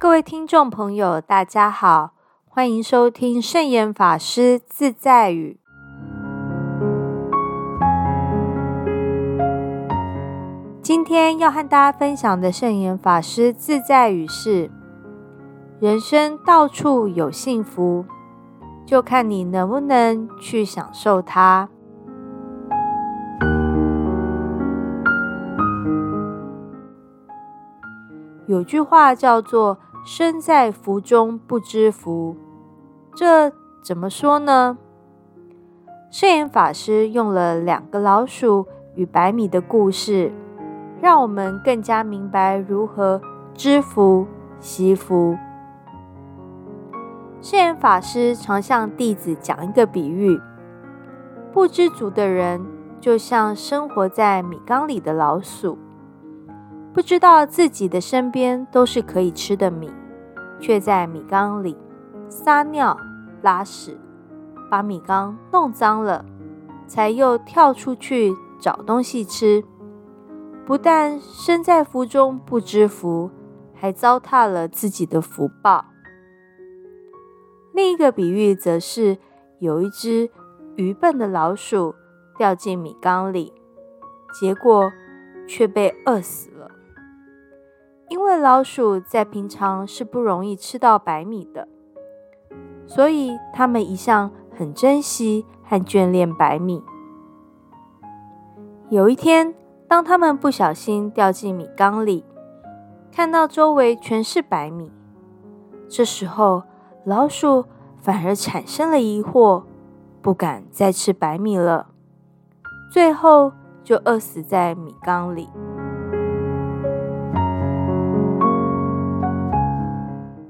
各位听众朋友，大家好，欢迎收听圣严法师自在语。今天要和大家分享的圣严法师自在语是：人生到处有幸福，就看你能不能去享受它。有句话叫做。身在福中不知福，这怎么说呢？圣严法师用了两个老鼠与白米的故事，让我们更加明白如何知福惜福。圣严法师常向弟子讲一个比喻：不知足的人，就像生活在米缸里的老鼠。不知道自己的身边都是可以吃的米，却在米缸里撒尿拉屎，把米缸弄脏了，才又跳出去找东西吃。不但身在福中不知福，还糟蹋了自己的福报。另一个比喻则是有一只愚笨的老鼠掉进米缸里，结果却被饿死了。因为老鼠在平常是不容易吃到白米的，所以它们一向很珍惜和眷恋白米。有一天，当它们不小心掉进米缸里，看到周围全是白米，这时候老鼠反而产生了疑惑，不敢再吃白米了，最后就饿死在米缸里。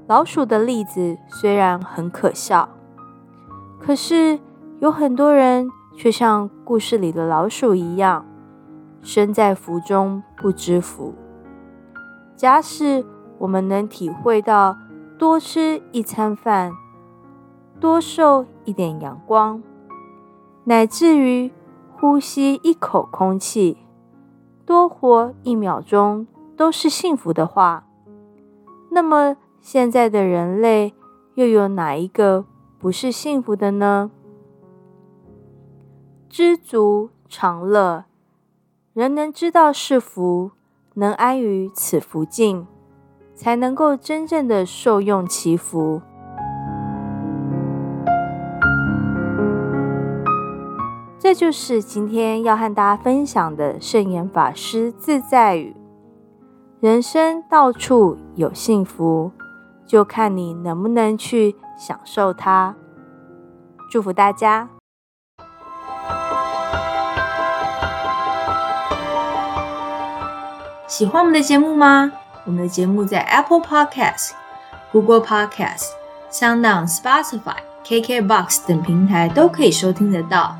老鼠的例子虽然很可笑，可是有很多人却像故事里的老鼠一样，身在福中不知福。假使我们能体会到多吃一餐饭、多受一点阳光，乃至于呼吸一口空气、多活一秒钟都是幸福的话，那么。现在的人类又有哪一个不是幸福的呢？知足常乐，人能知道是福，能安于此福境，才能够真正的受用其福。这就是今天要和大家分享的圣严法师自在语：人生到处有幸福。就看你能不能去享受它。祝福大家！喜欢我们的节目吗？我们的节目在 Apple Podcast、Google Podcast、SoundOn、Spotify、KKBox 等平台都可以收听得到。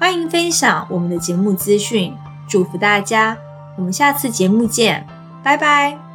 欢迎分享我们的节目资讯，祝福大家！我们下次节目见，拜拜。